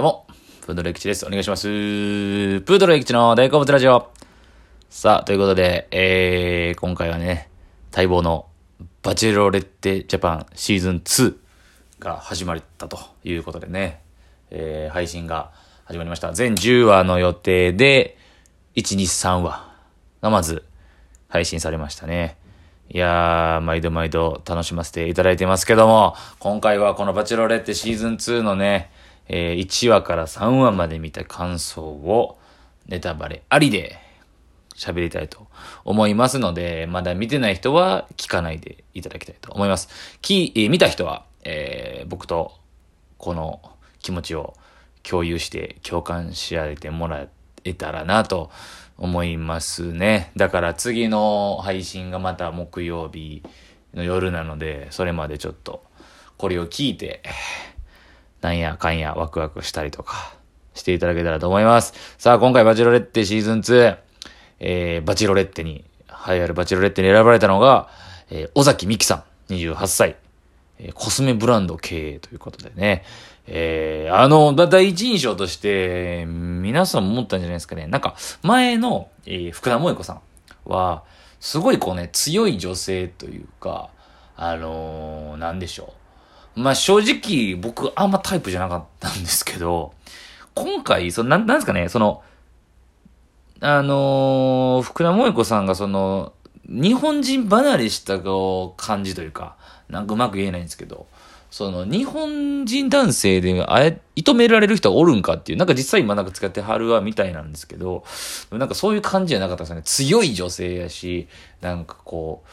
どうも、プードル駅地です。お願いします。プードル駅地の大好物ラジオ。さあ、ということで、えー、今回はね、待望のバチェロレッテジャパンシーズン2が始まったということでね、えー、配信が始まりました。全10話の予定で、1、2、3話がまず配信されましたね。いやー、毎度毎度楽しませていただいてますけども、今回はこのバチェロレッテシーズン2のね、えー、1話から3話まで見た感想をネタバレありで喋りたいと思いますので、まだ見てない人は聞かないでいただきたいと思います。き、えー、見た人は、えー、僕とこの気持ちを共有して共感し合えてもらえたらなと思いますね。だから次の配信がまた木曜日の夜なので、それまでちょっとこれを聞いて、なんやかんやワクワクしたりとかしていただけたらと思います。さあ、今回バチロレッテシーズン2、えー、バチロレッテに、栄えあるバチロレッテに選ばれたのが、えー、尾崎美希さん、28歳。えー、コスメブランド経営ということでね。えー、あの、第一印象として、皆さん思ったんじゃないですかね。なんか、前の、えー、福田萌子さんは、すごいこうね、強い女性というか、あのー、なんでしょう。まあ正直僕あんまタイプじゃなかったんですけど、今回、その、なん、なんですかね、その、あのー、福田萌子さんがその、日本人離れした感じというか、なんかうまく言えないんですけど、その、日本人男性で、あえ、射止められる人がおるんかっていう、なんか実際今なんか使ってはるわみたいなんですけど、なんかそういう感じじゃなかったですね。強い女性やし、なんかこ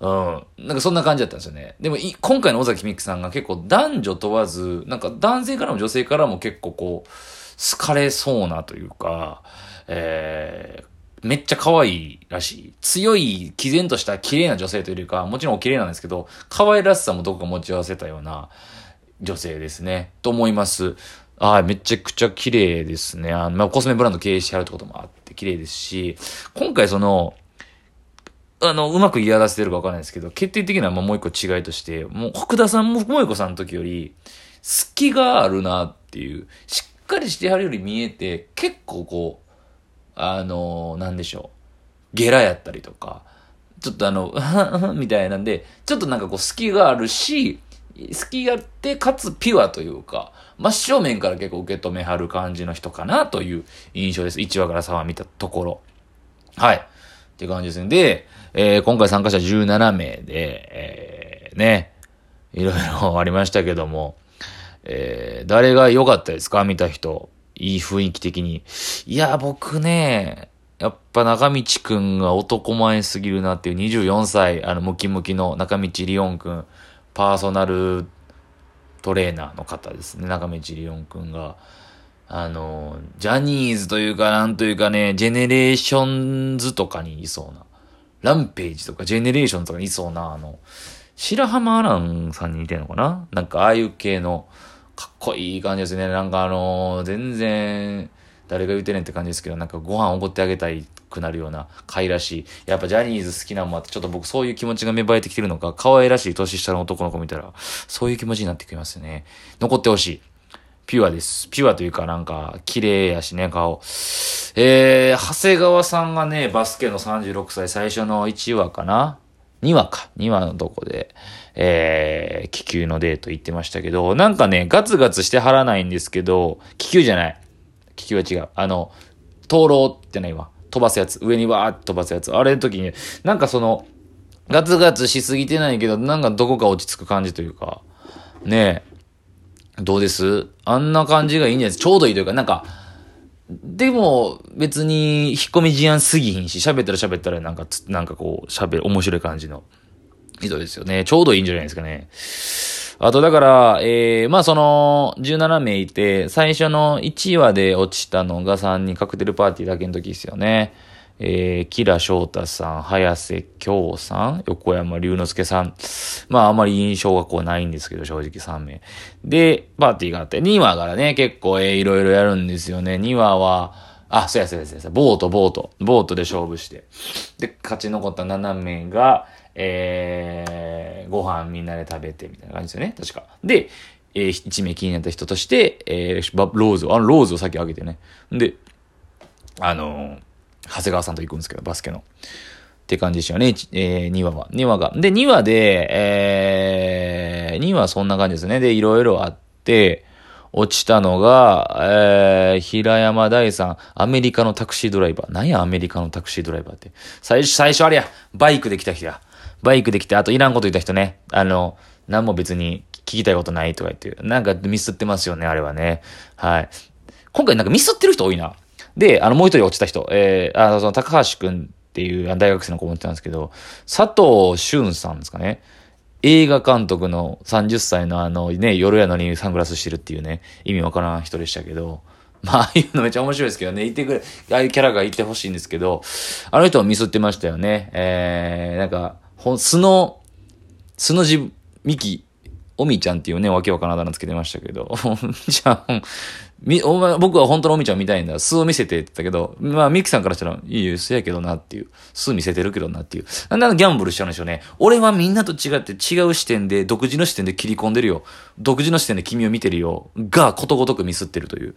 う、うん。なんかそんな感じだったんですよね。でもい今回の尾崎美紀さんが結構男女問わず、なんか男性からも女性からも結構こう、好かれそうなというか、えー、めっちゃ可愛いらしい。強い、毅然とした綺麗な女性というか、もちろんお綺麗なんですけど、可愛らしさもどこか持ち合わせたような女性ですね。と思います。ああ、めちゃくちゃ綺麗ですね。あの、まあ、コスメブランド経営してはるってこともあって綺麗ですし、今回その、あの、うまく言い表せてるかわからないですけど、決定的なもう一個違いとして、もう、福田さんも萌子さんの時より、隙があるなっていう、しっかりしてはるより見えて、結構こう、あの、なんでしょう。ゲラやったりとか、ちょっとあの、みたいなんで、ちょっとなんかこう隙があるし、隙があって、かつピュアというか、真正面から結構受け止めはる感じの人かなという印象です。1話から3話見たところ。はい。って感じですね。で、えー、今回参加者17名で、えー、ね、いろいろありましたけども、えー、誰が良かったですか？見た人。いい雰囲気的に。いや、僕ね、やっぱ中道くんが男前すぎるなっていう24歳、あの、ムキムキの中道リオンくん、パーソナルトレーナーの方ですね、中道リオンくんが。あの、ジャニーズというか、なんというかね、ジェネレーションズとかにいそうな、ランページとかジェネレーションとかにいそうな、あの、白浜アランさんに似てるのかな？なんかああいう系の、かっこいい感じですね。なんかあの全然、誰が言うてねんって感じですけど、なんかご飯おごってあげたいくなるような、可愛らしい。やっぱジャニーズ好きなのもあって、ちょっと僕そういう気持ちが芽生えてきてるのか、可愛らしい年下の男の子見たら、そういう気持ちになってきますね。残ってほしい。ピュアです。ピュアというかなんか、綺麗やしね、顔。えー、長谷川さんがね、バスケの36歳、最初の1話かな ?2 話か。2話のとこで、えー、気球のデート行ってましたけど、なんかね、ガツガツしてはらないんですけど、気球じゃない。気球は違う。あの、灯籠ってないわ。飛ばすやつ。上にわーって飛ばすやつ。あれの時に、なんかその、ガツガツしすぎてないけど、なんかどこか落ち着く感じというか、ねえ、どうです？あんな感じがいいんじゃないですかちょうどいいというか、なんか、でも、別に、引っ込み思案すぎひんし、喋ったら喋ったら、なんかつ、なんかこう、喋る、面白い感じの人ですよね。ちょうどいいんじゃないですかね。あと、だから、えー、まあその、17名いて、最初の1話で落ちたのが3人カクテルパーティーだけの時ですよね。えー、キラ翔太さん、早瀬京さん、横山龍之介さん。まあ、あまり印象がこうないんですけど、正直3名。で、パーティーがあって、2話からね、結構、えー、いろいろやるんですよね。2話は、あ、そうやそうやそうや、ボート、ボート。ボートで勝負して。で、勝ち残った7名が、えー、ご飯みんなで食べてみたいな感じですよね。確か。で、えー、一名気になった人として、えー、ローズを、あの、ローズを先上げてね。で、あのー、長谷川さんと行くんですけど、バスケの。って感じでしたよね、えー、2話は。2話が。で、2話で、えー、2話そんな感じですね。で、いろいろあって、落ちたのが、えー、平山大さん、アメリカのタクシードライバー。何や、アメリカのタクシードライバーって。最初、最初あれや、バイクで来た人や。バイクで来て、あといらんこと言った人ね。あの、何も別に聞きたいことないとか言って、なんかミスってますよね、あれはね。はい。今回なんかミスってる人多いな。で、あの、もう一人落ちた人、えー、あの、その、高橋くんっていう大学生の子も言ってたんですけど、佐藤俊さんですかね。映画監督の30歳のあのね、夜やのにサングラスしてるっていうね、意味わからん人でしたけど、まあ、ああいうのめっちゃ面白いですけどね、いてくれ、ああいうキャラがいてほしいんですけど、あの人もミスってましたよね。えー、なんか、ほん素の、素のじ、ミキ、おみちゃんっていうね、わけわからんあだ名つけてましたけど、じゃあ、み、お前、僕は本当のおみちゃん見たいんだ。素を見せてって言ったけど、まあ、ミキさんからしたら、いいよ、素やけどなっていう。素見せてるけどなっていう。なんでギャンブルしちゃうんでしょうね。俺はみんなと違って違う視点で、独自の視点で切り込んでるよ。独自の視点で君を見てるよ。が、ことごとくミスってるという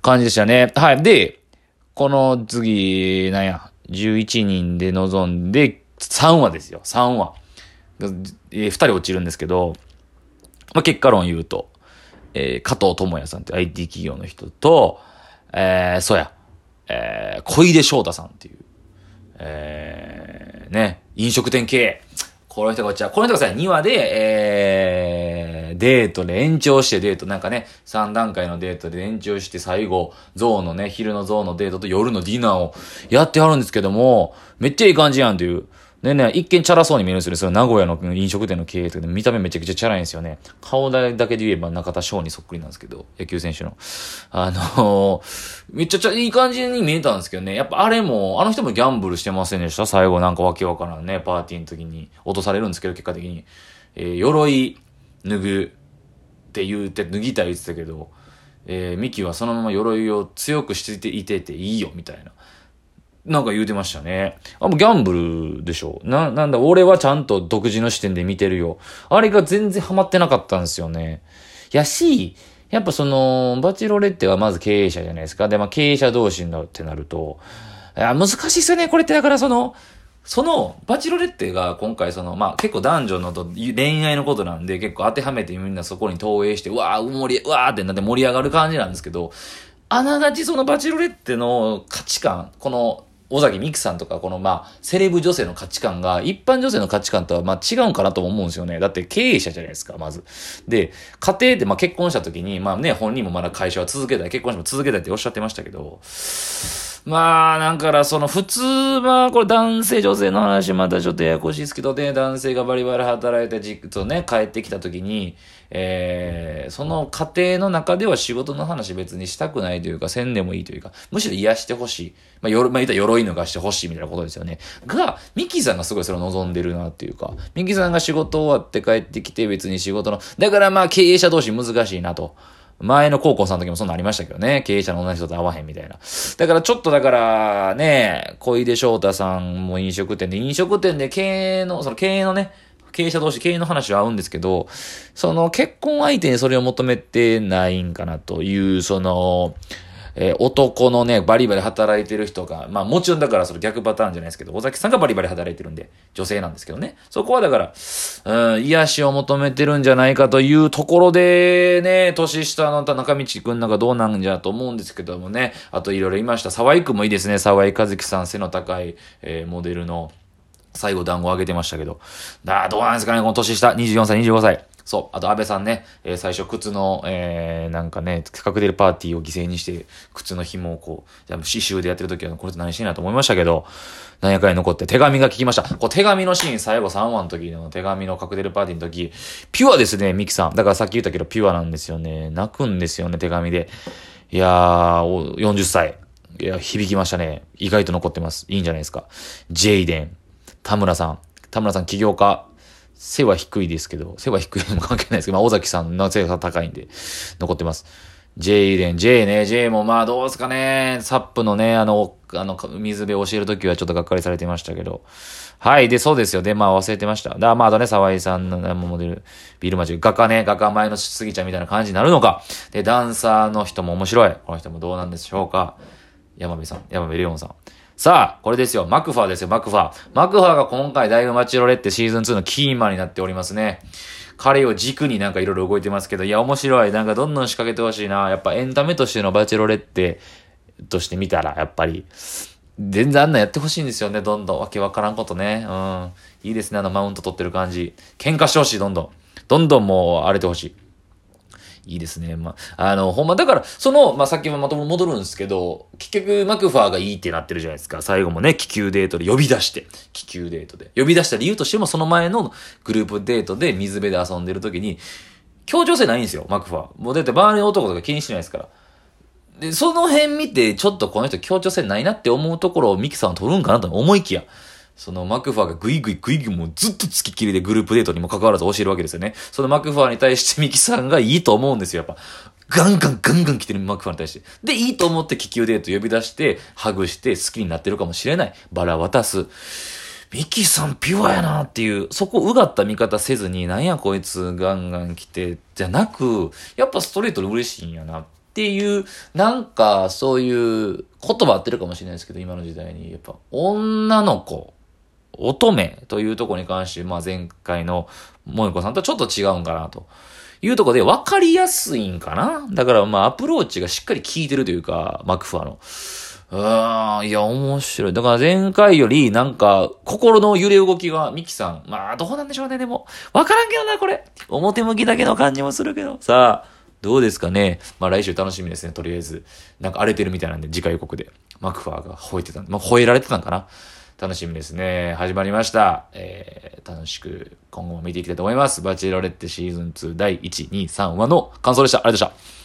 感じでしたね。はい。で、この次、なんや、11人で臨んで、3話ですよ。3話。えー、2人落ちるんですけど、まあ、結果論言うと、えー、加藤智也さんって IT 企業の人と、えー、そうや、えー、小出翔太さんっていう、えー、ね、飲食店経営。この人がこっちは、この人がさ、2話で、えー、デートで延長してデート、なんかね、3段階のデートで延長して最後、ゾウのね、昼のゾウのデートと夜のディナーをやってはるんですけども、めっちゃいい感じやんっていう。でね、一見チャラそうに見えるんですよね。その名古屋の飲食店の経営とかで見た目めちゃくちゃチャラいんですよね。顔だけで言えば中田翔にそっくりなんですけど、野球選手の。あのー、めっちゃいい感じに見えたんですけどね。やっぱあれも、あの人もギャンブルしてませんでした？最後なんかわけわからんね、パーティーの時に落とされるんですけど、結果的に。えー、鎧脱ぐって言うて、脱ぎたい言ってたけど、えー、ミキはそのまま鎧を強くしてていてていいよ、みたいな。なんか言うてましたね。あ、もうギャンブルでしょ。な、なんだ、俺はちゃんと独自の視点で見てるよ。あれが全然ハマってなかったんですよね。やし、やっぱその、バチロレッテはまず経営者じゃないですか。で、まあ経営者同士のってなると、いや、難しいっすよね。これってだからその、その、バチロレッテが今回その、まあ結構男女のと恋愛のことなんで結構当てはめてみんなそこに投影して、うわー、盛り、うわーってなって盛り上がる感じなんですけど、あながちそのバチロレッテの価値観、この尾崎美久さんとか、このまあ、セレブ女性の価値観が、一般女性の価値観とはまあ違うんかなと思うんですよね。だって経営者じゃないですか、まず。で、家庭でまあ結婚した時に、まあね、本人もまだ会社は続けたい、結婚しても続けたいっておっしゃってましたけど、まあ、なんからその普通は、これ男性女性の話またちょっとややこしいですけどね、男性がバリバリ働いてじっとね、帰ってきた時に、えー、その家庭の中では仕事の話別にしたくないというか、せんでもいいというか、むしろ癒してほしい。まあ、よろ、まあ、言ったら鎧脱がしてほしいみたいなことですよね。が、ミキさんがすごいそれを望んでるなっていうか、ミキさんが仕事終わって帰ってきて別に仕事の、だからまあ経営者同士難しいなと。前の高校さんの時もそんなありましたけどね。経営者の同じ人と会わへんみたいな。だからちょっとだからね、小出翔太さんも飲食店で、飲食店で経営の、その経営のね、経営者同士経営の話は合うんですけど、その結婚相手にそれを求めてないんかなという、その、えー、男のね、バリバリ働いてる人が、まあもちろんだからその逆パターンじゃないですけど、尾崎さんがバリバリ働いてるんで、女性なんですけどね。そこはだから、うん、癒しを求めてるんじゃないかというところでね、年下の中道くんなんかどうなんじゃと思うんですけどもね、あといろいろいました。沢井くんもいいですね。沢井和樹さん、背の高い、えー、モデルの、最後団子あげてましたけど。だどうなんですかね、この年下、24歳、25歳。そう。あと、安倍さんね、えー、最初、靴の、えー、なんかね、カクテルパーティーを犠牲にして、靴の紐をこう、刺繍でやってる時は、これって何してんなと思いましたけど、何やかに残って手紙が聞きました。こう、手紙のシーン、最後3話の時の手紙のカクテルパーティーの時、ピュアですね、ミキさん。だからさっき言ったけど、ピュアなんですよね。泣くんですよね、手紙で。いやー、40歳。いや、響きましたね。意外と残ってます。いいんじゃないですか。ジェイデン。田村さん。田村さん起業家。背は低いですけど、背は低いのも関係ないですけど、まあ、尾崎さんの背が高いんで、残ってます。J レン、J ね、J もまあどうですかね、サップのね、あの、あの、水辺教えるときはちょっとがっかりされてましたけど。はい。で、そうですよ。で、まあ忘れてました。だまあ、あとね、沢井さんのモデル、ビルマジック、画家ね、画家前の杉ちゃんみたいな感じになるのか。で、ダンサーの人も面白い。この人もどうなんでしょうか。山部さん、山部レオンさん。さあ、これですよ。マクファーですよ、マクファー。マクファーが今回だいぶマチロレってシーズン2のキーマンになっておりますね。彼を軸になんかいろいろ動いてますけど、いや、面白い。なんかどんどん仕掛けてほしいな。やっぱエンタメとしてのバチェロレッテとして見たら、やっぱり、全然あんなやってほしいんですよね、どんどん。わけわからんことね。うん。いいですね、あのマウント取ってる感じ。喧嘩してほしい、どんどん。どんどんもう荒れてほしい。いいですね。まあ、あの、ほんま、だから、その、まあ、さっきもまとも戻るんですけど、結局、マクファーがいいってなってるじゃないですか。最後もね、気球デートで呼び出して、気球デートで。呼び出した理由としても、その前のグループデートで水辺で遊んでる時に、協調性ないんですよ、マクファー。もうだって周りの男とか気にしてないですから。で、その辺見て、ちょっとこの人協調性ないなって思うところをミキさんは取るんかなと思いきや、そのマクファーがグイグイグイグイもうずっと付きっきりでグループデートにも関わらず教えるわけですよね。そのマクファーに対してミキさんがいいと思うんですよ、やっぱ。ガンガンガンガン来てるマクファーに対して。で、いいと思って気球デート呼び出して、ハグして好きになってるかもしれない。バラ渡す。ミキさんピュアやなっていう、そこうがった見方せずに、なんやこいつガンガン来て、じゃなく、やっぱストレートで嬉しいんやなっていう、なんかそういう言葉合ってるかもしれないですけど、今の時代に、やっぱ女の子、乙女というとこに関して、まあ前回の萌子さんとちょっと違うんかなと。いうとこで分かりやすいんかなだからまあアプローチがしっかり効いてるというか、マクファの。うーん、いや、面白い。だから前回よりなんか、心の揺れ動きが、ミキさん。まあ、どうなんでしょうね、でも。わからんけどな、これ。表向きだけの感じもするけど。さあ、どうですかね。まあ来週楽しみですね、とりあえず。なんか荒れてるみたいなんで、次回予告で。マクファーが吠えてた。まあ、吠えられてたんかな。楽しみですね。始まりました。えー、楽しく今後も見ていきたいと思います。バチェロレッテシーズン2第1、2、3話の感想でした。ありがとうございました。